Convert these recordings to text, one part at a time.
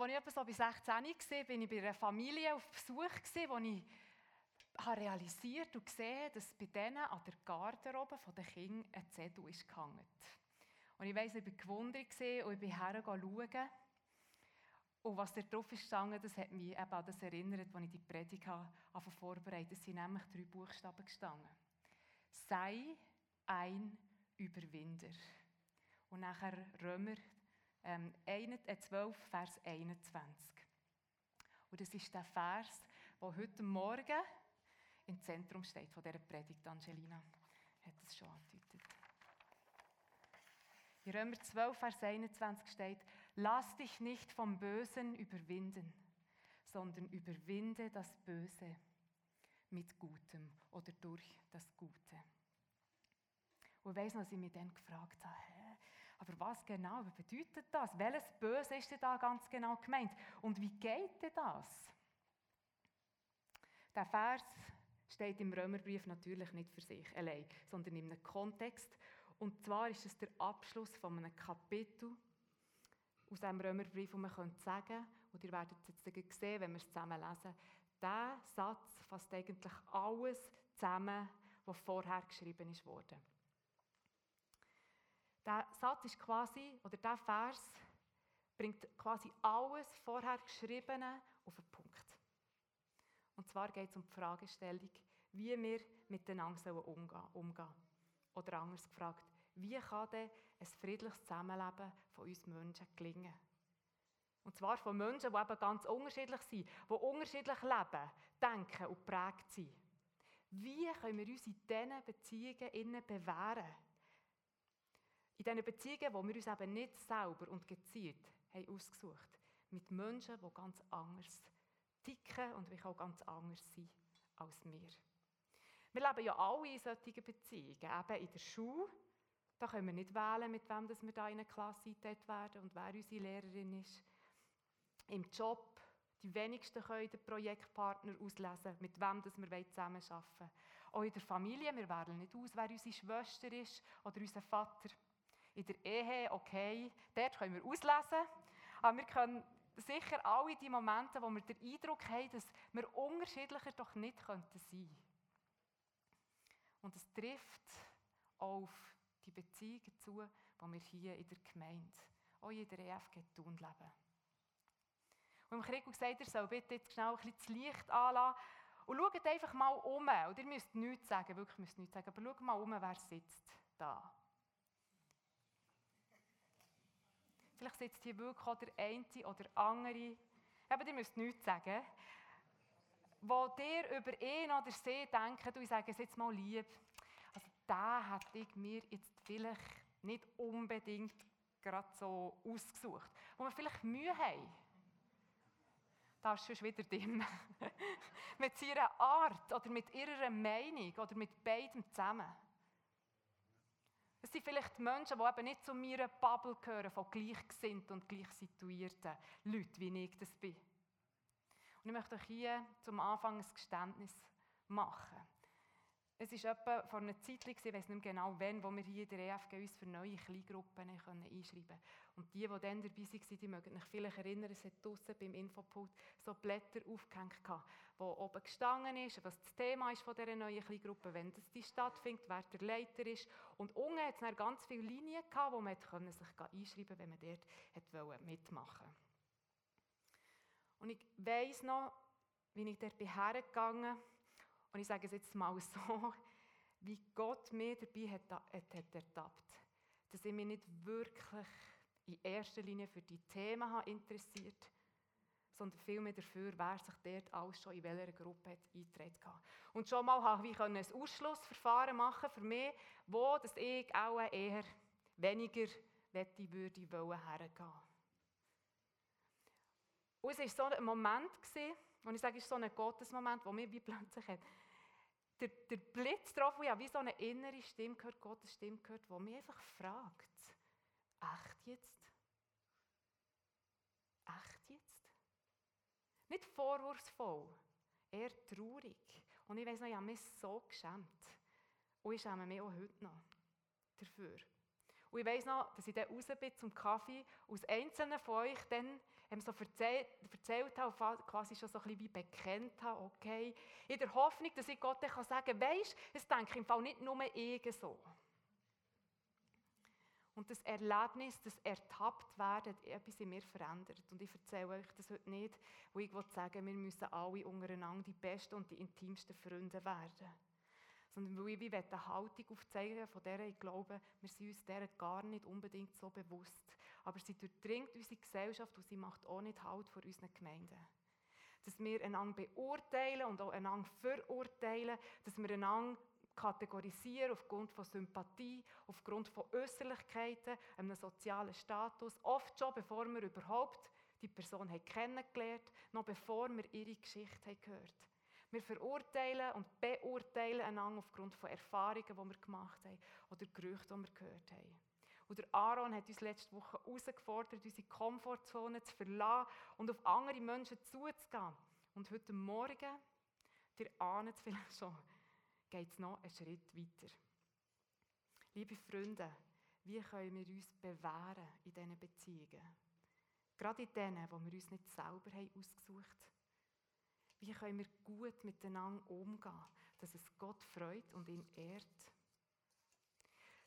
als ich etwa so bei 16 war, bin ich bei einer Familie auf Besuch, wo ich habe realisiert und gesehen, dass bei denen an der Garderobe der Kinder ein Zettel ist. Und ich weiss, ich war gewundert und ich bin hergegangen Und was da drauf ist gestanden, das hat mich eben an das erinnert, als ich die Predigt vorbereitet Es sind nämlich drei Buchstaben gestanden. Sei ein Überwinder. Und nachher Römer ähm, 12, Vers 21. Und das ist der Vers, der heute Morgen im Zentrum steht von dieser Predigt. Angelina hat es schon angedeutet. In Römer 12, Vers 21 steht, lass dich nicht vom Bösen überwinden, sondern überwinde das Böse mit Gutem oder durch das Gute. Und ich weiss noch, dass ich mich dann gefragt habe, aber was genau bedeutet das? Welches Böse ist denn da ganz genau gemeint? Und wie geht denn das? Der Vers steht im Römerbrief natürlich nicht für sich allein, sondern in einem Kontext. Und zwar ist es der Abschluss von einem Kapitel aus einem Römerbrief, wo man könnte sagen, und ihr werdet es jetzt sehen, wenn wir es zusammen lesen, dieser Satz fasst eigentlich alles zusammen, was vorher geschrieben worden. Der Satz ist quasi, oder der Vers bringt quasi alles vorher Geschriebene auf den Punkt. Und zwar geht es um die Fragestellung, wie wir miteinander umgehen sollen. Oder anders gefragt, wie kann denn ein friedliches Zusammenleben von uns Menschen gelingen? Und zwar von Menschen, die eben ganz unterschiedlich sind, die unterschiedlich leben, denken und prägt sind. Wie können wir uns in diesen Beziehungen bewähren? In diesen Beziehungen, wo wir uns eben nicht selber und gezielt haben ausgesucht mit Menschen, die ganz anders ticken und wie auch ganz anders sind als wir. Wir leben ja alle in solchen Beziehungen, eben in der Schule. Da können wir nicht wählen, mit wem wir da in eine Klasse eingeteilt werden und wer unsere Lehrerin ist. Im Job, die wenigsten können den Projektpartner auslesen, mit wem wir zusammenarbeiten wollen. Auch in der Familie, wir wählen nicht aus, wer unsere Schwester ist oder unser Vater. In der Ehe, okay, dort können wir auslesen, aber wir können sicher alle die Momente, wo wir den Eindruck haben, dass wir unterschiedlicher doch nicht sein könnten. Und es trifft auf die Beziehungen zu, die wir hier in der Gemeinde, auch in der EFG tun leben. Und im Krieg gesagt, ihr soll bitte jetzt schnell ein bisschen das Licht anlassen und schaut einfach mal um. Und ihr müsst nichts sagen, wirklich müsst nichts sagen, aber schaut mal um, wer sitzt da. Vielleicht sitzt hier wirklich auch der eine oder andere, aber ihr müsst nichts sagen, wo dir über ihn oder sie denken, du, ich sage es jetzt mal lieb, also da hätte ich mir jetzt vielleicht nicht unbedingt gerade so ausgesucht, wo wir vielleicht Mühe haben. Da ist schon wieder dimm. mit ihrer Art oder mit ihrer Meinung oder mit beidem zusammen. Es sind vielleicht Menschen, die eben nicht zu meiner Bubble gehören, von gleichgesinnten und gleich situierten Leuten, wie ich das bin. Und ich möchte euch hier zum Anfang ein Geständnis machen. Es war etwa vor einer Zeit, ich weiß nicht genau wann, wo wir hier in der EFG uns für neue Kleingruppen einschreiben konnten. Und die, die dann dabei waren, die mögen sich vielleicht erinnern, es hat draussen beim Infopult so Blätter aufgehängt, wo oben gestanden ist, was das Thema ist von dieser neuen Kleingruppe, wenn das die stattfindet, wer der Leiter ist. Und unten hat es dann ganz viele Linien gehabt, wo man sich einschreiben konnte, wenn man dort mitmachen wollte. Und ich weiss noch, wie ich dort hergegangen bin, und ich sage es jetzt mal so, wie Gott mir dabei hat, hat, hat ertappt, dass ich mich nicht wirklich in erster Linie für die Themen interessiert sondern vielmehr dafür, wer sich dort alles schon in welcher Gruppe hat eingetreten hat. Und schon mal habe ich ein Ausschlussverfahren machen für mich, wo dass ich auch eher weniger wette würde hergehen. Und es war so ein Moment, und ich sage, es ist so ein Gottesmoment, wo mir wie plötzlich hat, der, der Blitz wo ja wie so eine innere Stimme gehört, Gottes Stimme gehört, wo mich einfach fragt, echt jetzt? Echt jetzt? Nicht vorwurfsvoll, eher traurig. Und ich weiß noch, ich habe mich so geschämt. Und ich schäme mich auch heute noch dafür. Und ich weiss noch, dass ich dann raus bin zum Kaffee, aus einzelnen von euch dann ihm so erzählt, erzählt habe, quasi schon so ein bisschen wie bekennt habe, okay, in der Hoffnung, dass ich Gott dann sagen kann, weisst, es denke im Fall nicht nur ich so. Und das Erlebnis, das ertappt werden, etwas in mir verändert. Und ich erzähle euch das heute nicht, wo ich sagen wir müssen alle untereinander die besten und die intimsten Freunde werden. Sondern weil ich wie eine Haltung aufzeigen von der ich glaube, wir sind uns der gar nicht unbedingt so bewusst. Aber sie durchdringt unsere Gesellschaft und sie macht auch nicht Halt vor unseren Gemeinden. Dass wir einander beurteilen und auch einander verurteilen, dass wir einander kategorisieren aufgrund von Sympathie, aufgrund von Äußerlichkeiten, einem sozialen Status, oft schon bevor wir überhaupt die Person haben kennengelernt, noch bevor wir ihre Geschichte haben gehört. Wir verurteilen und beurteilen einander aufgrund von Erfahrungen, die wir gemacht haben oder Gerüchten, die wir gehört haben. Und der Aaron hat uns letzte Woche herausgefordert, unsere Komfortzone zu verlassen und auf andere Menschen zuzugehen. Und heute Morgen, ihr ahnt es vielleicht schon, geht es noch einen Schritt weiter. Liebe Freunde, wie können wir uns bewähren in diesen Beziehungen? Gerade in denen, wo wir uns nicht selber haben ausgesucht haben. Wie können wir gut miteinander umgehen, dass es Gott freut und ihn ehrt?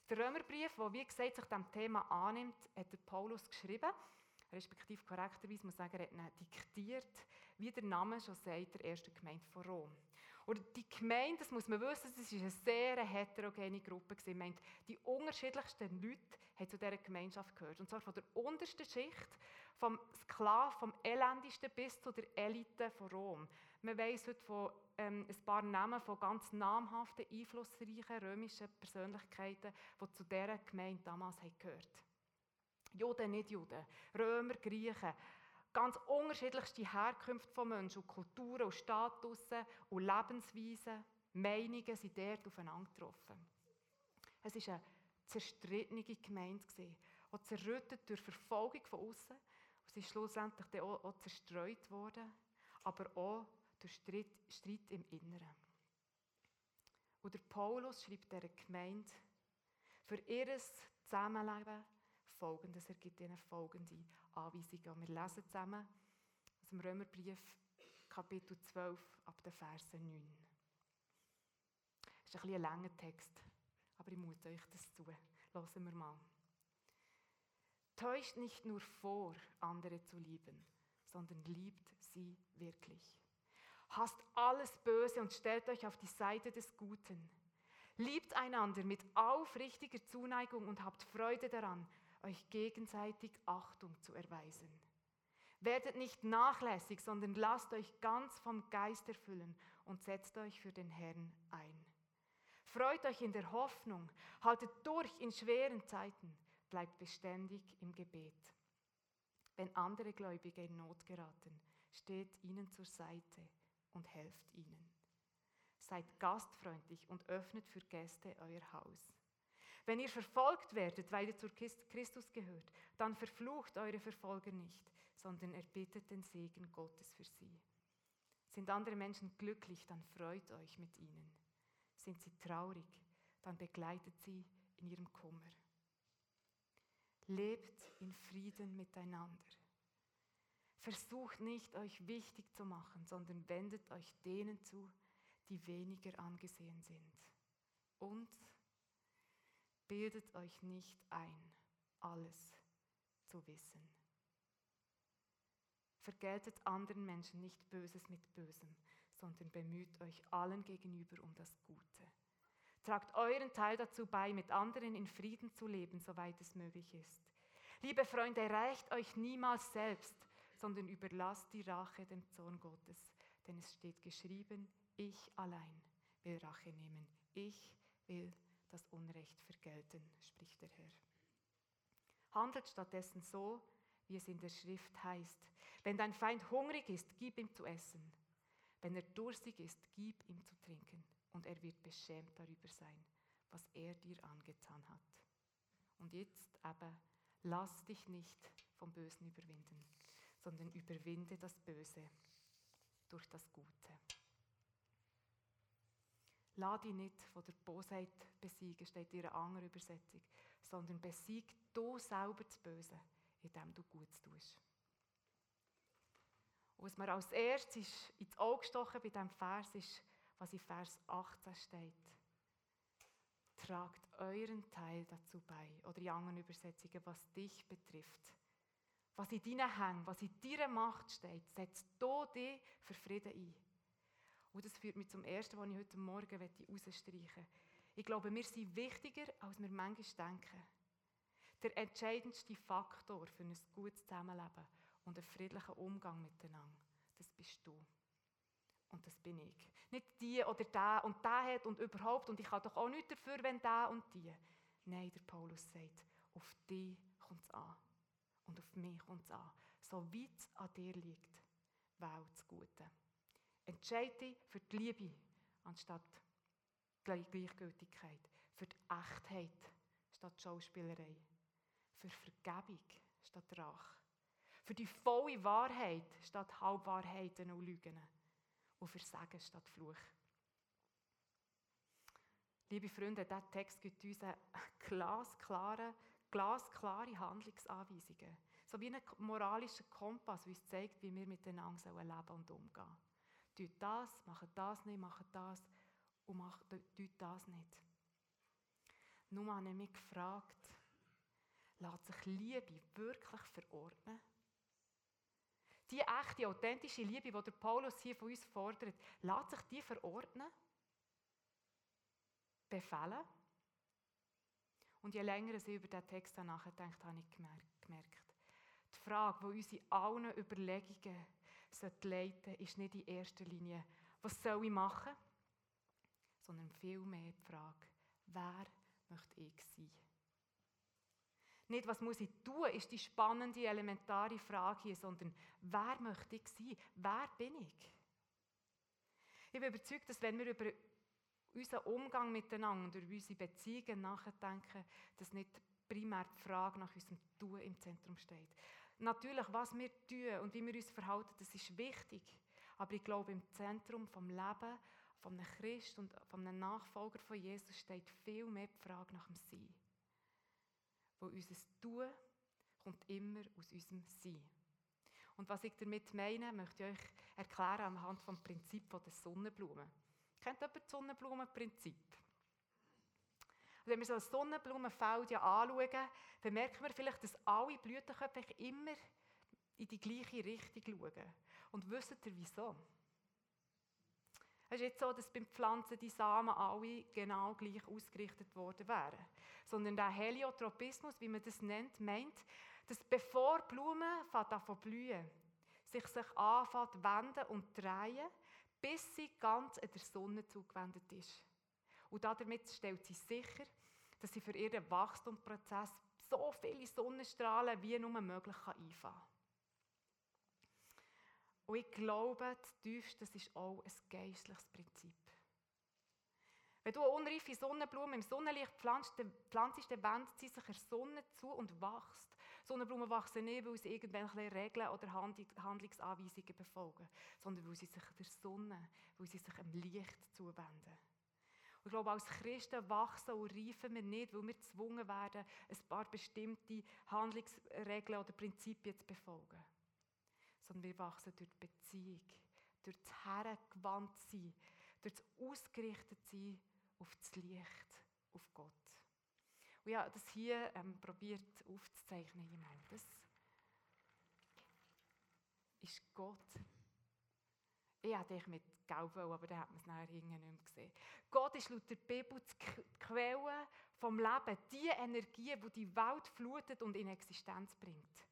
Der Römerbrief, der wie gesagt sich dem Thema annimmt, hat der Paulus geschrieben, respektive korrekterweise muss ich sagen, er hat ihn diktiert, wie der Name schon sagt, der ersten Gemeinde von Rom. Oder die Gemeinde, das muss man wissen, das war eine sehr heterogene Gruppe. Ich die unterschiedlichsten Leute haben zu dieser Gemeinschaft gehört. Und zwar von der untersten Schicht, vom Sklav, vom Elendesten bis zu der Elite von Rom. Man weiss heute von ähm, ein paar Namen von ganz namhaften, einflussreichen römischen Persönlichkeiten, die zu dieser Gemeinde damals gehört. Juden, nicht Juden, Römer, Griechen, ganz unterschiedlichste Herkünfte von Menschen und Kulturen und Statussen und Lebensweisen, Meinungen sind dort aufeinander getroffen. Es war eine zerstrittene Gemeinde, auch zerrüttet durch Verfolgung von außen. Sie ist schlussendlich auch zerstreut worden, aber auch durch Streit, Streit im Inneren. Und der Paulus schreibt dieser Gemeinde für ihr Zusammenleben folgendes. Er gibt ihnen folgende Anweisungen. Wir lesen zusammen aus dem Römerbrief, Kapitel 12, ab den Versen 9. Das ist ein, ein langer Text, aber ich mute euch das zu. Hören wir mal. Täuscht nicht nur vor, andere zu lieben, sondern liebt sie wirklich. Hasst alles Böse und stellt euch auf die Seite des Guten. Liebt einander mit aufrichtiger Zuneigung und habt Freude daran, euch gegenseitig Achtung zu erweisen. Werdet nicht nachlässig, sondern lasst euch ganz vom Geist erfüllen und setzt euch für den Herrn ein. Freut euch in der Hoffnung, haltet durch in schweren Zeiten, bleibt beständig im Gebet. Wenn andere Gläubige in Not geraten, steht ihnen zur Seite und helft ihnen. Seid gastfreundlich und öffnet für Gäste euer Haus. Wenn ihr verfolgt werdet, weil ihr zu Christus gehört, dann verflucht eure Verfolger nicht, sondern erbittet den Segen Gottes für sie. Sind andere Menschen glücklich, dann freut euch mit ihnen. Sind sie traurig, dann begleitet sie in ihrem Kummer. Lebt in Frieden miteinander. Versucht nicht, euch wichtig zu machen, sondern wendet euch denen zu, die weniger angesehen sind. Und bildet euch nicht ein, alles zu wissen. Vergeltet anderen Menschen nicht Böses mit Bösem, sondern bemüht euch allen gegenüber um das Gute. Tragt euren Teil dazu bei, mit anderen in Frieden zu leben, soweit es möglich ist. Liebe Freunde, reicht euch niemals selbst, sondern überlasst die Rache dem Zorn Gottes. Denn es steht geschrieben, ich allein will Rache nehmen. Ich will das Unrecht vergelten, spricht der Herr. Handelt stattdessen so, wie es in der Schrift heißt. Wenn dein Feind hungrig ist, gib ihm zu essen. Wenn er durstig ist, gib ihm zu trinken. Und er wird beschämt darüber sein, was er dir angetan hat. Und jetzt aber, lass dich nicht vom Bösen überwinden, sondern überwinde das Böse durch das Gute. Lass dich nicht von der Bosheit besiegen, steht in einer anderen Übersetzung, sondern besieg du selber das Böse, indem du Gutes tust. was mir als erstes ins Auge gestochen bei diesem Vers ist, was in Vers 18 steht. Tragt euren Teil dazu bei. Oder in anderen Übersetzungen, was dich betrifft. Was in deinen Hängen, was in deiner Macht steht, setzt du dich für Frieden ein. Und das führt mich zum Ersten, was ich heute Morgen herausstreichen möchte. Ich glaube, wir sind wichtiger, als wir manchmal denken. Der entscheidendste Faktor für ein gutes Zusammenleben und einen friedlichen Umgang miteinander, das bist du. Und das bin ich. Nicht die oder der und der hat und überhaupt und ich kann doch auch nichts dafür, wenn der und die. Nein, der Paulus sagt, auf dich kommt es an. Und auf mich kommt es an. So weit es an dir liegt, wähl das Gute. Entscheide dich für die Liebe anstatt Gleichgültigkeit. Für die Echtheit statt Schauspielerei. Für Vergebung statt Rache. Für die volle Wahrheit statt Halbwahrheiten und Lügen. Und für Sagen statt Fluch. Liebe Freunde, dieser Text gibt uns eine glasklare, glasklare Handlungsanweisungen. So wie ein moralischer Kompass, der uns zeigt, wie wir miteinander leben und umgehen sollen. Das, macht das nicht, macht das und macht das nicht. Nun habe ich mich gefragt, lässt sich Liebe wirklich verordnen? Die echte, authentische Liebe, die der Paulus hier von uns fordert, lässt sich die verordnen? Befehlen? Und je länger ich über diesen Text nachdenkt, habe ich gemerkt, die Frage, die uns in allen Überlegungen leiten sollte, ist nicht in erster Linie, was soll ich machen, sondern vielmehr die Frage, wer möchte ich sein? Nicht, was muss ich tun, ist die spannende, elementare Frage hier, sondern wer möchte ich sein? Wer bin ich? Ich bin überzeugt, dass wenn wir über unseren Umgang miteinander über unsere Beziehungen nachdenken, dass nicht primär die Frage nach unserem Tun im Zentrum steht. Natürlich, was wir tun und wie wir uns verhalten, das ist wichtig. Aber ich glaube, im Zentrum vom Leben von einem Christ und von einem Nachfolger von Jesus steht viel mehr die Frage nach dem Sein. Wo unser Tun kommt immer aus unserem Sein. Und was ich damit meine, möchte ich euch erklären anhand vom Prinzip der Sonnenblume. Kennt jemand das Sonnenblumenprinzip? Also wenn wir so ein Sonnenblumenfeld ja anschauen, dann merken wir vielleicht, dass alle Blütenköpfe immer in die gleiche Richtung schauen. Und wisst ihr wieso? Es ist nicht so, dass beim Pflanzen die Samen alle genau gleich ausgerichtet worden wären. Sondern der Heliotropismus, wie man das nennt, meint, dass bevor Blumen davon blühen, sich sich anfangen wenden und drehen, bis sie ganz der Sonne zugewendet ist. Und damit stellt sie sicher, dass sie für ihren Wachstumsprozess so viele Sonnenstrahlen wie nur möglich einfahren kann. Und ich glaube, tiefst, das ist auch ein geistliches Prinzip. Wenn du eine unreife Sonnenblume im Sonnenlicht pflanzt, pflanzt dann wendet sie sich der Sonne zu und wächst. Sonnenblumen wachsen nicht, weil sie irgendwelche Regeln oder Handlungsanweisungen befolgen, sondern weil sie sich der Sonne, weil sie sich dem Licht zuwenden. Ich glaube, als Christen wachsen und reifen wir nicht, weil wir gezwungen werden, ein paar bestimmte Handlungsregeln oder Prinzipien zu befolgen sondern wir wachsen durch die Beziehung, durch das Herrengewandt durch das Ausgerichtetsein auf das Licht, auf Gott. Und ja, das hier ähm, probiert aufzuzeichnen. Das ist Gott. Ich hätte dich mit Gelb aber dann hat man es nachher nicht mehr gesehen. Gott ist laut der Bibel die Quelle vom Leben, die Energie, die die Welt flutet und in Existenz bringt.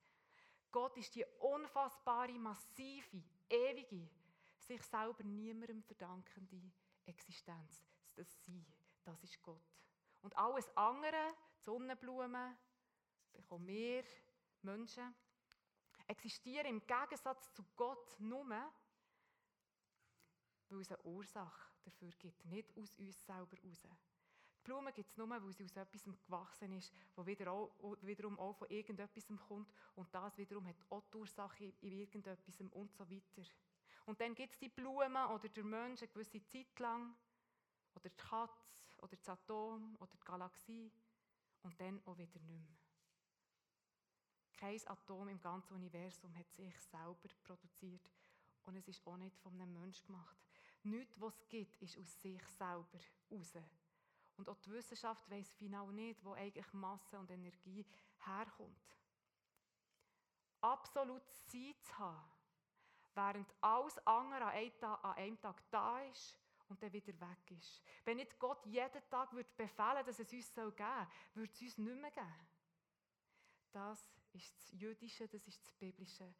Gott ist die unfassbare, massive, ewige, sich selber niemandem verdankende Existenz. Das Sein, das ist Gott. Und alles andere, die Sonnenblumen, bekommen wir Menschen, existieren im Gegensatz zu Gott nur, weil es eine Ursache dafür gibt, nicht aus uns selber heraus. Die Blume gibt es nur, weil sie aus etwas gewachsen ist, das wiederum auch von irgendetwas kommt. Und das wiederum hat auch die Ursache in irgendetwas und so weiter. Und dann gibt es die Blumen oder der Mensch eine gewisse Zeit lang, oder die Katze, oder das Atom, oder die Galaxie, und dann auch wieder nicht mehr. Kein Atom im ganzen Universum hat sich selber produziert Und es ist auch nicht von einem Menschen gemacht. Nichts, was es gibt, ist aus sich selber raus. Und auch die Wissenschaft weiss final nicht, wo eigentlich Masse und Energie herkommt. Absolut Sein zu haben, während alles andere an einem Tag da ist und dann wieder weg ist. Wenn nicht Gott jeden Tag würde befehlen dass es uns geben soll, würde es uns nicht mehr geben. Das ist das jüdische, das ist das biblische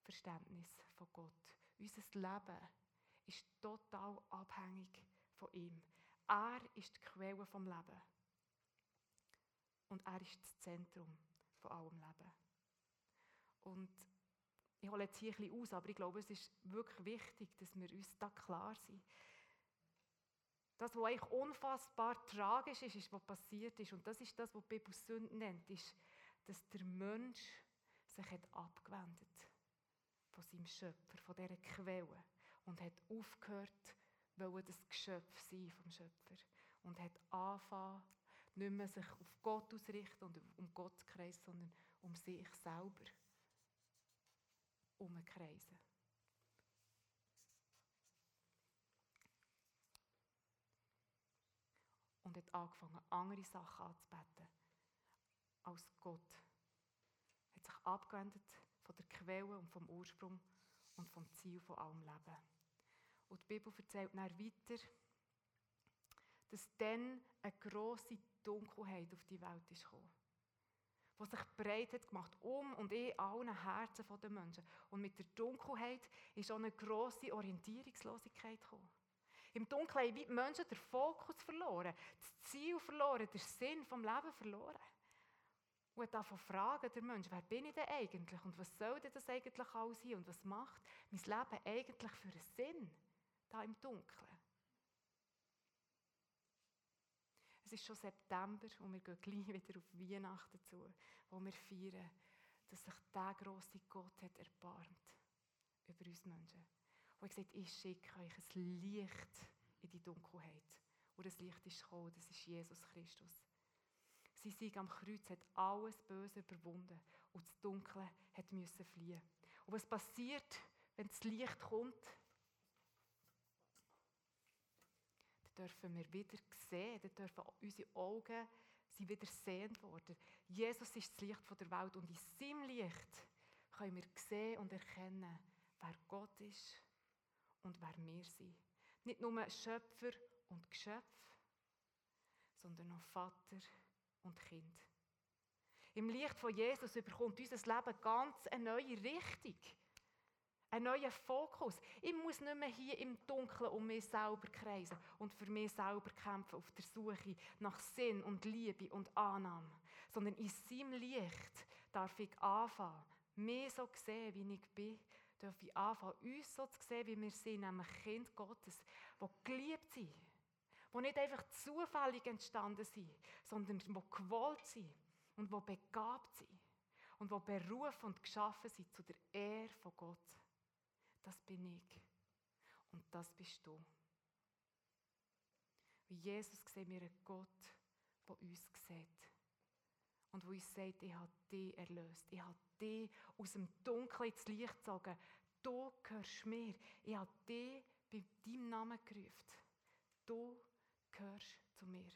Verständnis von Gott. Unser Leben ist total abhängig von ihm. Er ist die Quelle vom Leben. Und er ist das Zentrum von allem Leben. Und ich hole jetzt hier ein bisschen aus, aber ich glaube, es ist wirklich wichtig, dass wir uns da klar sind. Das, was eigentlich unfassbar tragisch ist, ist, was passiert ist. Und das ist das, was die Bibel Sünde nennt, ist, dass der Mensch sich hat abgewendet von seinem Schöpfer, von dieser Quelle und hat aufgehört, wollte das Geschöpf sein vom Schöpfer und hat angefangen, nicht mehr sich auf Gott ausrichten und um Gott zu kreisen, sondern um sich selber umzukreisen. Und hat angefangen, andere Sachen anzubeten als Gott. Hat sich abgewendet von der Quelle und vom Ursprung und vom Ziel von allem Leben. Und die Bibel erzählt dann weiter, dass dann eine grosse Dunkelheit auf die Welt ist gekommen. Die sich breit hat gemacht, um und in allen Herzen der Menschen. Und mit der Dunkelheit ist auch eine grosse Orientierungslosigkeit gekommen. Im Dunkeln haben die Menschen den Fokus verloren, das Ziel verloren, den Sinn vom Leben verloren. Und davon fragen der Mensch, wer bin ich denn eigentlich und was soll denn das eigentlich alles hier und was macht mein Leben eigentlich für einen Sinn? da im Dunkeln. Es ist schon September und wir gehen gleich wieder auf Weihnachten zu, wo wir feiern, dass sich der große Gott hat erbarmt über uns Menschen. Und er sagt, ich schicke euch ein Licht in die Dunkelheit. Und das Licht ist gekommen, das ist Jesus Christus. Sein Sieg am Kreuz hat alles Böse überwunden und das Dunkle hat müssen fliehen. Und was passiert, wenn das Licht kommt? dürfen wir wieder sehen, dann dürfen unsere Augen sind wieder sehend worden. Jesus ist das Licht der Welt und in seinem Licht können wir sehen und erkennen, wer Gott ist und wer wir sind. Nicht nur Schöpfer und Geschöpf, sondern auch Vater und Kind. Im Licht von Jesus überkommt unser Leben ganz eine neue Richtung. Ein neuer Fokus. Ich muss nicht mehr hier im Dunkeln um mich selber kreisen und für mich selber kämpfen auf der Suche nach Sinn und Liebe und Annahme. Sondern in seinem Licht darf ich anfangen, mich so sehen, wie ich bin. Darf ich anfangen, uns so zu sehen, wie wir sind, nämlich Kind Gottes, die geliebt sind. Die nicht einfach zufällig entstanden sind, sondern die gewollt sind und die begabt sind. Und die berufen und geschaffen sind zu der Ehre von Gott das bin ich. Und das bist du. Wie Jesus sehen wir einen Gott, der uns sieht. Und wo uns sagt, ich habe dich erlöst. Ich habe dich aus dem Dunkeln ins Licht gezogen. Du gehörst mir. Ich habe dich bei deinem Namen gerufen. Du gehörst zu mir.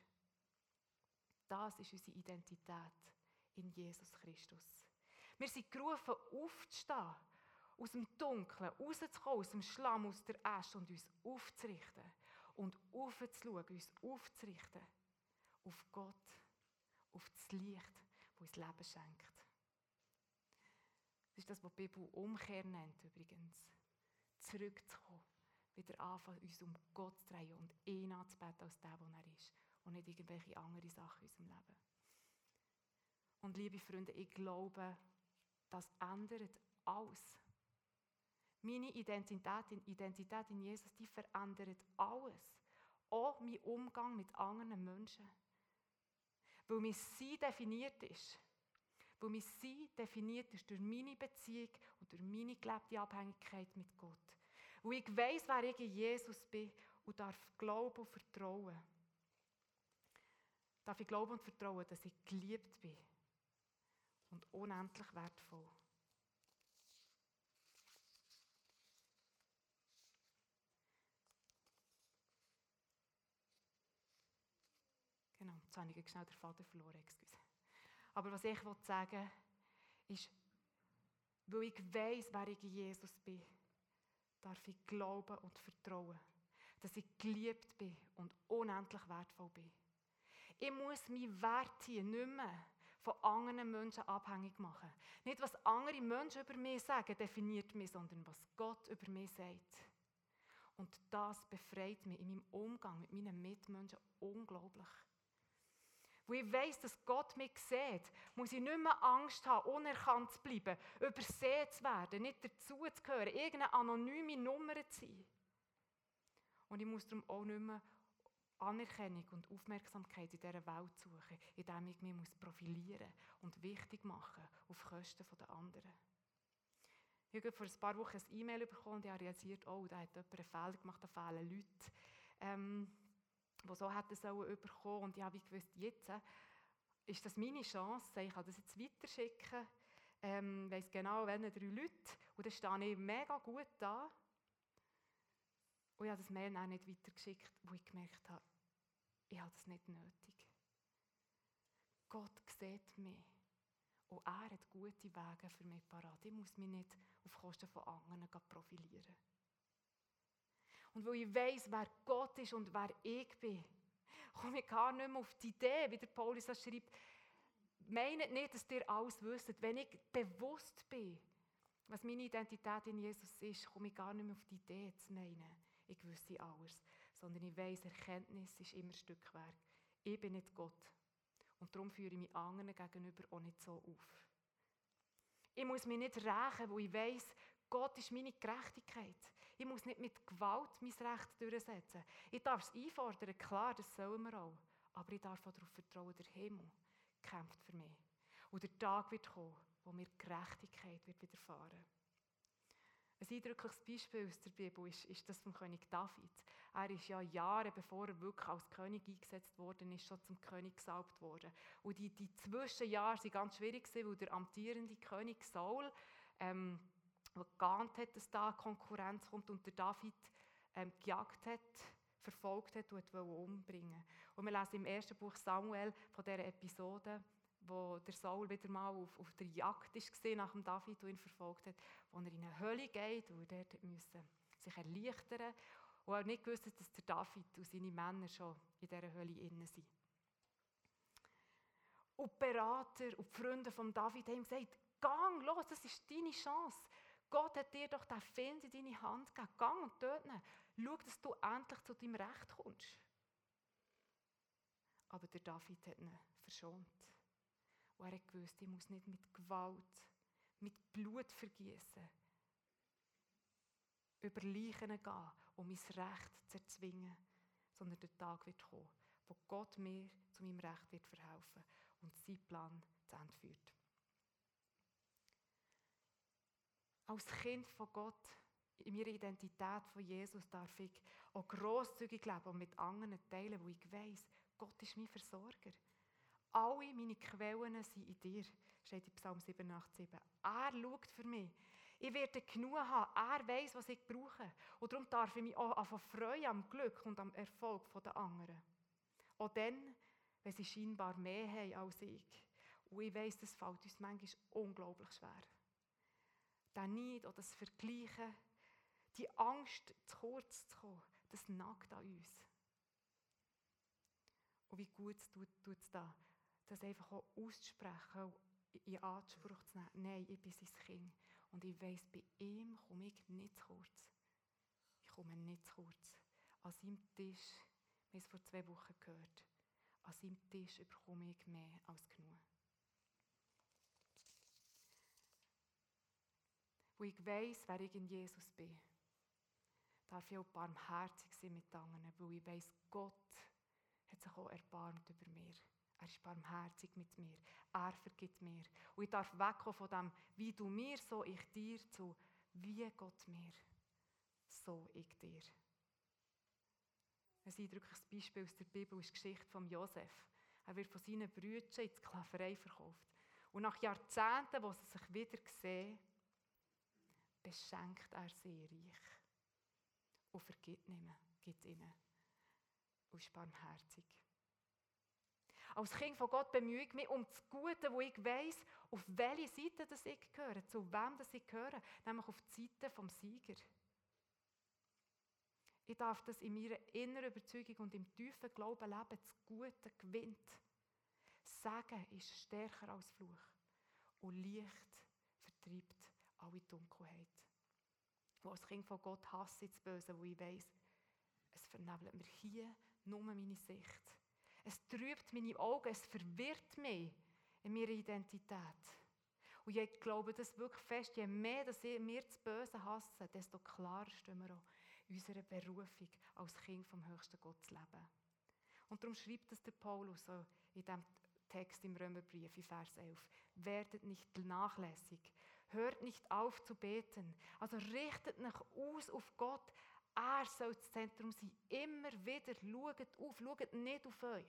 Das ist unsere Identität in Jesus Christus. Wir sind gerufen, aufzustehen aus dem Dunkeln rauszukommen, aus dem Schlamm, aus der Asche und uns aufzurichten. Und aufzuschauen, uns aufzurichten auf Gott, auf das Licht, uns Leben schenkt. Das ist das, was die Bibel Umkehr nennt übrigens. Zurückzukommen, wieder anfangen, uns um Gott zu drehen und ihn anzubeten als der, der er ist. Und nicht irgendwelche andere Sachen in unserem Leben. Und liebe Freunde, ich glaube, das ändert alles. Meine Identität, Identität in Jesus, die verändert alles. Auch mein Umgang mit anderen Menschen. Weil mein Sein definiert ist. Weil mein Sein definiert ist durch meine Beziehung und durch meine gelebte Abhängigkeit mit Gott. Weil ich weiß, wer ich in Jesus bin und darf glauben und vertrauen. Darf ich glauben und vertrauen, dass ich geliebt bin und unendlich wertvoll. Jetzt habe ich schnell den Faden verloren, excuse. Aber was ich sagen will, ist, weil ich weiß, wer ich in Jesus bin, darf ich glauben und vertrauen, dass ich geliebt bin und unendlich wertvoll bin. Ich muss meinen Wert hier nicht mehr von anderen Menschen abhängig machen. Nicht, was andere Menschen über mich sagen, definiert mich, sondern was Gott über mich sagt. Und das befreit mich in meinem Umgang mit meinen Mitmenschen unglaublich. Wo ich weiss, dass Gott mich sieht, muss ich nicht mehr Angst haben, unerkannt zu bleiben, übersehen zu werden, nicht dazuzugehören, irgendeine anonyme Nummer zu sein. Und ich muss darum auch nicht mehr Anerkennung und Aufmerksamkeit in dieser Welt suchen, indem ich mich profilieren und wichtig machen auf Kosten der anderen. Ich habe vor ein paar Wochen ein E-Mail bekommen und ich habe realisiert, oh, da hat jemand einen Fehler gemacht, da fehlen Leute, ähm, die so hätten sollen bekommen. Und ich habe gewusst, jetzt äh, ist das meine Chance, ich kann das jetzt weiterschicken, ähm, weiss genau, wenn drei Leute, und dann stehe ich mega gut da. Und ich habe das Mail auch nicht weitergeschickt, wo ich gemerkt habe, ich habe das nicht nötig. Gott sieht mich. Und er hat gute Wege für mich parat. Ich muss mich nicht auf Kosten von anderen profilieren. Und weil ich weiss, wer Gott ist und wer ich bin, komme ich gar nicht mehr auf die Idee, wie der Paulus das schreibt, meint nicht, dass ihr alles wisst. Wenn ich bewusst bin, was meine Identität in Jesus ist, komme ich gar nicht mehr auf die Idee zu meinen, ich wüsste alles sondern ich weiß, Erkenntnis ist immer Stückwerk. Ich bin nicht Gott. Und darum führe ich mich anderen gegenüber auch nicht so auf. Ich muss mich nicht rächen, wo ich weiß, Gott ist meine Gerechtigkeit. Ich muss nicht mit Gewalt mein Recht durchsetzen. Ich darf es einfordern, klar, das sollen wir auch. Aber ich darf auch darauf vertrauen, der Himmel kämpft für mich. Und der Tag wird kommen, wo mir Gerechtigkeit wird widerfahren ein eindrückliches Beispiel aus der Bibel ist, ist das vom König David. Er ist ja Jahre bevor er wirklich als König eingesetzt worden ist, schon zum König gesalbt worden. Und die, die Zwischenjahre waren ganz schwierig, weil der amtierende König Saul, ähm, der geahnt hat, dass da Konkurrenz kommt und der David ähm, gejagt hat, verfolgt hat und wollte umbringen. Und wir lesen im ersten Buch Samuel von dieser Episode, wo der Saul wieder mal auf, auf der Jagd war nach dem David, der ihn verfolgt hat, wo er in eine Hölle geht und er dort musste sich erleichtern und auch nicht gewusst, dass der David und seine Männer schon in dieser Hölle innen sind. Und die Berater und die Freunde von David haben gesagt, gang los, das ist deine Chance. Gott hat dir doch den Find in deine Hand gegeben. Gang und töte ihn. Schau, dass du endlich zu deinem Recht kommst. Aber der David hat ihn verschont. Und er hat gewusst, ich muss nicht mit Gewalt, mit Blut vergießen, über Leichen gehen, um mein Recht zu erzwingen, sondern der Tag wird kommen, wo Gott mir zu meinem Recht wird verhelfen und sein Plan zu Ende führt. Als Kind von Gott, in meiner Identität von Jesus, darf ich auch grosszügig leben und mit anderen teilen, wo ich weiß, Gott ist mein Versorger. Alle meine Quellen sind in dir, steht in Psalm 87. Er schaut für mich. Ich werde genug haben. Er weiß, was ich brauche. Und darum darf ich mich auch freuen am Glück und am Erfolg der anderen. Auch dann, wenn sie scheinbar mehr haben als ich. Und ich weiß, das fällt uns manchmal unglaublich schwer. Der Neid oder das Vergleichen, die Angst, zu kurz zu kommen, das nagt an uns. Und wie gut tut es da, das einfach auch auszusprechen, in Anspruch zu nehmen. Nein, ich bin sein Kind. Und ich weiss, bei ihm komme ich nicht zu kurz. Ich komme nicht zu kurz. An seinem Tisch, wir haben es vor zwei Wochen gehört, an seinem Tisch bekomme ich mehr als genug. Wo ich weiss, wer ich in Jesus bin, darf ich auch barmherzig sein mit anderen, weil ich weiss, Gott hat sich auch erbarmt über mich. Er ist barmherzig mit mir. Er vergibt mir. Und ich darf wegkommen von dem, wie du mir, so ich dir, zu wie Gott mir, so ich dir. Ein eindrückliches Beispiel aus der Bibel ist die Geschichte von Josef. Er wird von seinen Brüdern in die Sklaverei verkauft. Und nach Jahrzehnten, wo sie sich wieder sehen, beschenkt er sie reich. Und vergibt ihnen, gibt ihnen. Und ist barmherzig. Als Kind von Gott bemühe ich mich um das Gute, wo ich weiß, auf welche Seite das ich gehöre, zu wem das ich gehöre, nämlich auf die Seite vom Sieger. Ich darf das in meiner inneren Überzeugung und im tiefen Glauben leben, das Gute gewinnt. Sagen ist stärker als Fluch und Licht alle Dunkelheit. Wo als Kind von Gott hasse ich das Böse, wo ich weiß, es vernebelt mir hier nur meine Sicht. Es trübt meine Augen, es verwirrt mich in meiner Identität. Und ich glaube das wirklich fest, je mehr dass wir das Böse hassen, desto klarer stehen wir auch in unserer Berufung als Kind vom höchsten Gott zu leben. Und darum schreibt es der Paulus so in diesem Text im Römerbrief, in Vers 11. Werdet nicht nachlässig, hört nicht auf zu beten. Also richtet euch aus auf Gott. Er soll das Zentrum sein. Immer wieder schaut auf, schaut nicht auf euch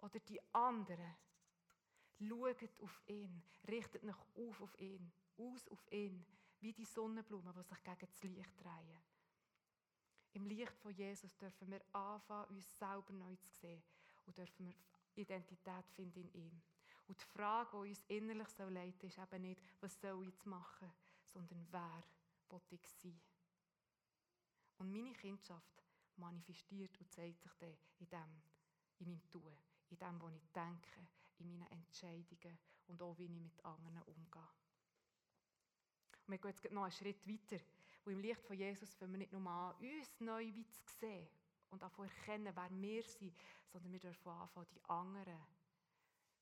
oder die anderen. Schaut auf ihn, richtet euch auf auf ihn, aus auf ihn, wie die Sonnenblumen, die sich gegen das Licht drehen. Im Licht von Jesus dürfen wir anfangen, uns selber neu zu sehen und dürfen wir Identität finden in ihm. Und die Frage, die uns innerlich so leiten ist eben nicht, was soll ich jetzt machen, sondern wer will ich sein. Und meine Kindschaft manifestiert und zeigt sich dann in dem, in meinem Tun, in dem, was ich denke, in meinen Entscheidungen und auch, wie ich mit anderen umgehe. Und wir gehen jetzt noch einen Schritt weiter, wo im Licht von Jesus fangen wir nicht nur an, uns neu zu sehen und auch erkennen, wer wir sind, sondern wir dürfen anfangen, die anderen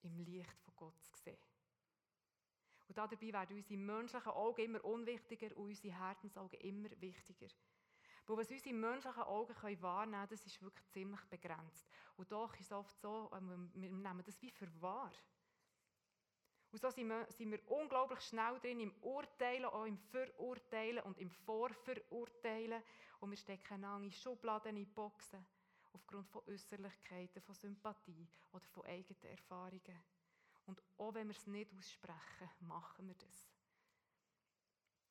im Licht von Gott zu sehen. Und dabei werden unsere menschlichen Augen immer unwichtiger und unsere Herzensaugen immer wichtiger. Aber was unsere menschlichen Augen können wahrnehmen können, das ist wirklich ziemlich begrenzt. Und doch ist es oft so, ähm, wir nehmen das wie für wahr. Und so sind wir, unglaublich schnell drin im Urteilen, auch im Verurteilen und im Vorverurteilen. Und wir stecken an in Schubladen, in Boxen, aufgrund von Äußerlichkeiten, von Sympathie oder von eigenen Erfahrungen. Und auch wenn wir es nicht aussprechen, machen wir das.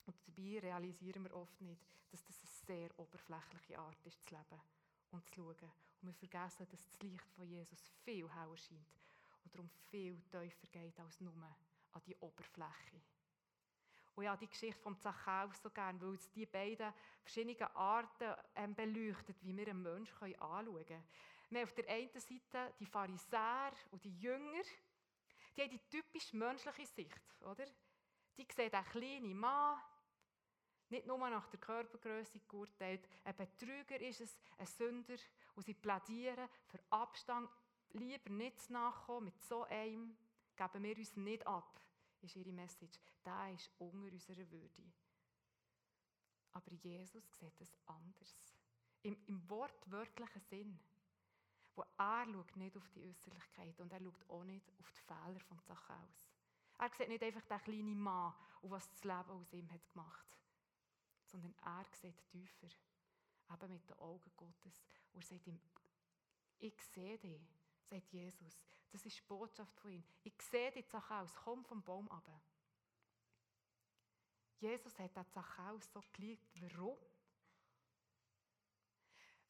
Und dabei realisieren wir oft nicht, dass das eine sehr oberflächliche Art ist, zu leben und zu schauen. Und wir vergessen, dass das Licht von Jesus viel heller scheint und darum viel tiefer geht als nur an die Oberfläche. Und ja, die Geschichte vom Zachäus so gern, weil es die beiden verschiedenen Arten ähm, beleuchtet, wie wir einen Menschen anschauen können. Wir haben auf der einen Seite die Pharisäer und die Jünger, die haben die typisch menschliche Sicht, oder? Die sehen den kleinen Mann, nicht nur nach der Körpergröße geurteilt, ein Betrüger ist es, ein Sünder, und sie plädieren für Abstand lieber nicht nachkommen mit so einem, geben wir uns nicht ab, ist ihre Message. Der ist unter unserer Würde. Aber Jesus sieht es anders. Im, Im wortwörtlichen Sinn. Wo er schaut nicht auf die Äußerlichkeit und er schaut auch nicht auf die Fehler von Zachäus. Er sieht nicht einfach den kleinen Mann und was das Leben aus ihm hat gemacht, sondern er sieht tiefer, eben mit den Augen Gottes und er sagt ihm, ich sehe dich sagt Jesus. Das ist die Botschaft von ihm. Ich sehe die Zachäus, komm vom Baum ab. Jesus hat den Zachäus so geliebt. Warum?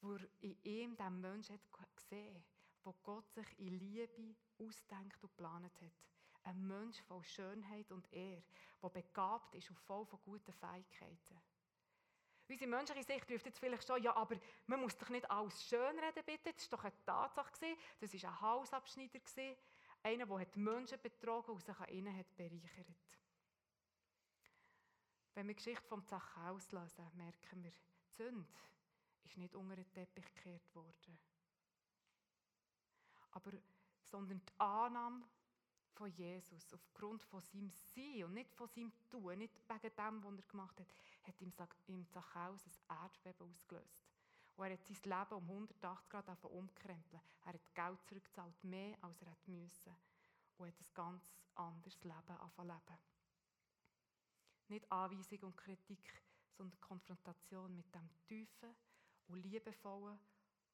Weil in ihm den Menschen gesehen wo Gott sich in Liebe ausdenkt und geplant hat. Ein Mensch voll Schönheit und Ehre, der begabt ist und voll von guten Fähigkeiten. Unsere menschliche Sicht ruft jetzt vielleicht schon, ja, aber man muss doch nicht alles schönreden, bitte. Das war doch eine Tatsache. Das war ein Hausabschneider. Einer, der die Menschen betrogen und sich an ihnen hat bereichert Wenn wir die Geschichte vom Zachäus lesen, merken wir, die Sünde ist nicht unter den Teppich gekehrt worden. Aber, sondern die Annahme von Jesus, aufgrund von seinem Sein und nicht von seinem Tun, nicht wegen dem, was er gemacht hat, hat ihm im Zachäus ein Erdbeben ausgelöst. Und er hat sein Leben um 180 Grad umkrempeln. Er hat Geld zurückgezahlt, mehr als er hätte müssen. Und hat ein ganz anderes Leben angefangen Nicht Anweisung und Kritik, sondern Konfrontation mit dem tiefen und liebevollen,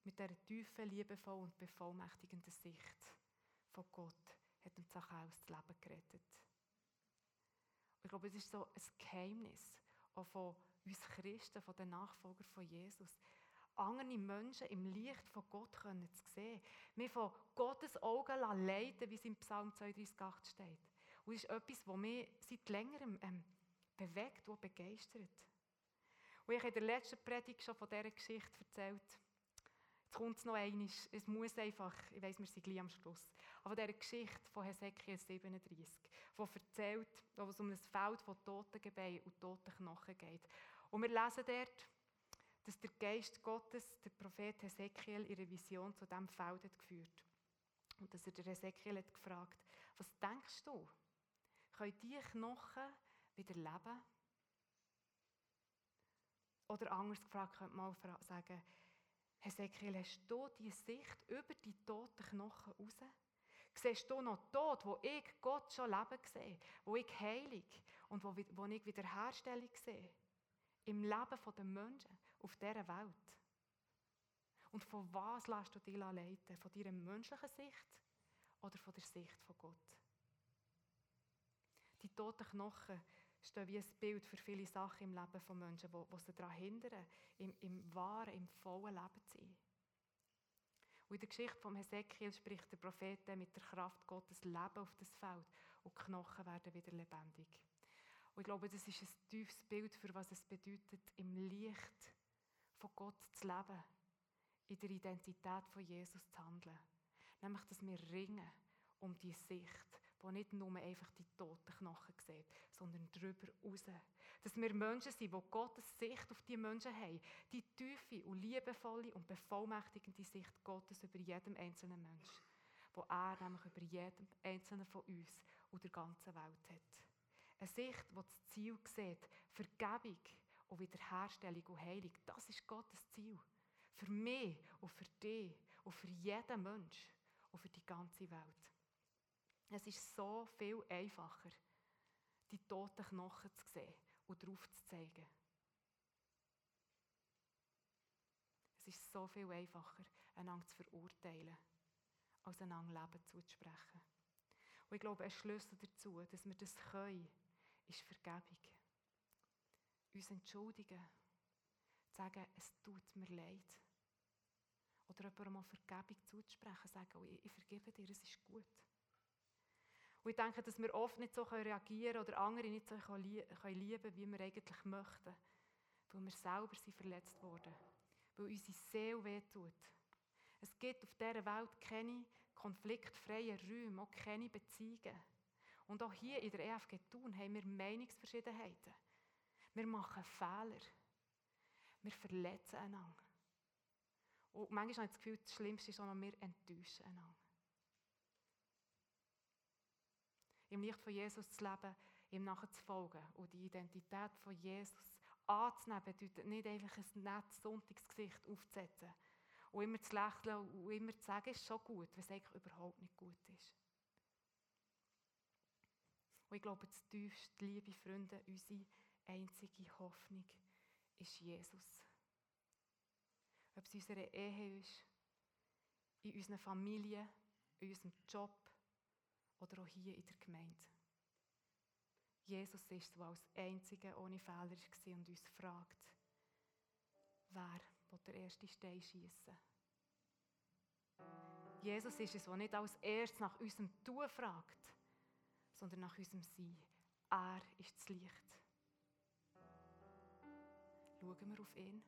mit dieser tiefen, liebevollen und bevollmächtigenden Sicht von Gott hat dem Zachäus das Leben gerettet. ich glaube, es ist so ein Geheimnis auch von uns Christen, von den Nachfolgern von Jesus. andere Menschen im Licht von Gott können zu sehen. Wir von Gottes Augen leiten, wie es im Psalm 32,8 steht. Und das ist etwas, das mich seit längerem ähm, bewegt und begeistert. Und ich habe in der letzten Predigt schon von dieser Geschichte erzählt. Jetzt kommt es noch einmal. Es muss einfach, ich weiss, wir sind gleich am Schluss. Aber von dieser Geschichte von Hesekiel 37, die erzählt, wo es um ein Feld von toten Gebeinen und toten Knochen geht. Und wir lesen dort, dass der Geist Gottes der Prophet Hesekiel ihre Vision zu diesem Feld hat geführt Und dass er der Hesekiel hat gefragt, was denkst du? Können die Knochen wieder leben? Oder anders gefragt könnte man sagen, Hesekiel, hast du die Sicht über die toten Knochen raus? Siehst du noch Tod, wo ich Gott schon leben sehe, wo ich heilig und wo, wo ich Wiederherstellung sehe? Im Leben der Menschen auf dieser Welt. Und von was lässt du dich leiten? Von deiner menschlichen Sicht oder von der Sicht von Gott? Die toten Knochen stehen wie ein Bild für viele Sachen im Leben von Menschen, die, sie daran hindern, im, im wahren, im vollen Leben zu sein. Und in der Geschichte von Hesekiel spricht der Prophet mit der Kraft Gottes Leben auf das Feld und die Knochen werden wieder lebendig. Und ich glaube, das ist ein tiefes Bild für was es bedeutet, im Licht von Gott zu leben, in der Identität von Jesus zu handeln. Nämlich, dass wir ringen um die Sicht, wo nicht nur einfach die toten Knochen sieht, sondern darüber raus. Dass wir Menschen sind, die Gottes Sicht auf die Menschen haben. Die tiefe und liebevolle und bevollmächtigende Sicht Gottes über jedem einzelnen Menschen. Wo er nämlich über jedem einzelnen von uns und der ganzen Welt hat. Eine Sicht, die das Ziel sieht, Vergebung und Wiederherstellung und Heilung. Das ist Gottes Ziel. Für mich und für dich und für jeden Mensch und für die ganze Welt. Es ist so viel einfacher, die toten Knochen zu sehen und darauf zu zeigen. Es ist so viel einfacher, einander zu verurteilen, als einander Leben zuzusprechen. Und ich glaube, ein Schlüssel dazu, dass wir das können, ist Vergebung. Uns entschuldigen. Sagen, es tut mir leid. Oder jemandem mal Vergebung zuzusprechen. Sagen, oh, ich vergebe dir, es ist gut. Und ich denke, dass wir oft nicht so reagieren können oder andere nicht so lieben können, wie wir eigentlich möchten. Weil wir selber sind verletzt worden. Weil unsere Seele wehtut. Es gibt auf dieser Welt keine konfliktfreien Räume, auch keine Beziehungen. Und auch hier in der EFG Thun haben wir Meinungsverschiedenheiten. Wir machen Fehler. Wir verletzen einander. Und manchmal habe ich das Gefühl, das Schlimmste ist auch noch, wir enttäuschen einander. Im Licht von Jesus zu leben, ihm nachzufolgen und die Identität von Jesus anzunehmen, bedeutet nicht einfach ein nettes Sonntagsgesicht aufzusetzen und immer zu lächeln und immer zu sagen, es ist schon gut, es eigentlich überhaupt nicht gut ist. Und ich glaube, das tiefste, liebe Freunde, unsere einzige Hoffnung ist Jesus. Ob es in unserer Ehe ist, in unserer Familie, in unserem Job, oder auch hier in der Gemeinde. Jesus ist, der als Einziger ohne Fehler war und uns fragt, wer will der erste Stein schießen? Jesus ist es, der nicht als erstes nach unserem Tun fragt, sondern nach unserem Sein. Er ist das Licht. Schauen wir auf ihn.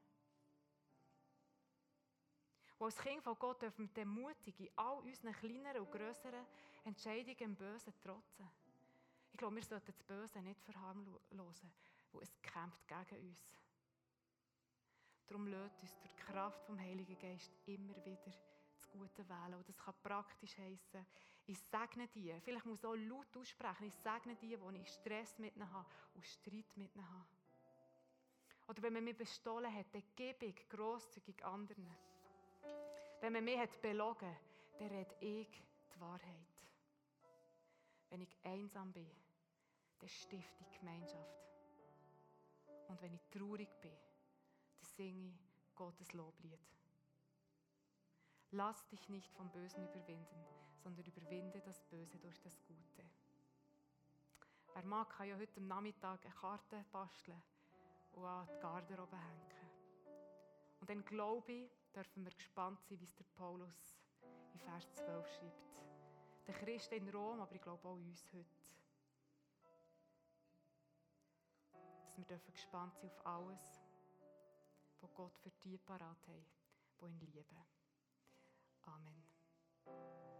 Und als Kind von Gott dürfen wir mutig in all unseren kleineren und grösseren Entscheidungen im Bösen trotzen. Ich glaube, wir sollten das Böse nicht verharmlosen, weil es kämpft gegen uns. Darum lädt uns durch die Kraft vom Heiligen Geist immer wieder das Gute wählen. Und das kann praktisch heißen, ich segne die, vielleicht muss ich auch laut aussprechen, ich segne die, wo ich Stress mit ihnen habe und Streit mit ihnen habe. Oder wenn man mich bestohlen hat, dann gebe ich grosszügig anderen. Wenn man mich hat belogen, dann rede ich die Wahrheit. Wenn ich einsam bin, dann stifte ich Gemeinschaft. Und wenn ich traurig bin, dann singe ich Gottes Loblied. Lass dich nicht vom Bösen überwinden, sondern überwinde das Böse durch das Gute. Wer mag, kann ja heute am Nachmittag eine Karte basteln und an die Garderobe hängen. Und dann glaube ich, dürfen wir gespannt sein, wie es der Paulus in Vers 12 schreibt. Der Christ in Rom, aber ich glaube auch uns heute. Dass wir dürfen gespannt sein auf alles, was Gott für die parat hat, die ihn lieben. Amen.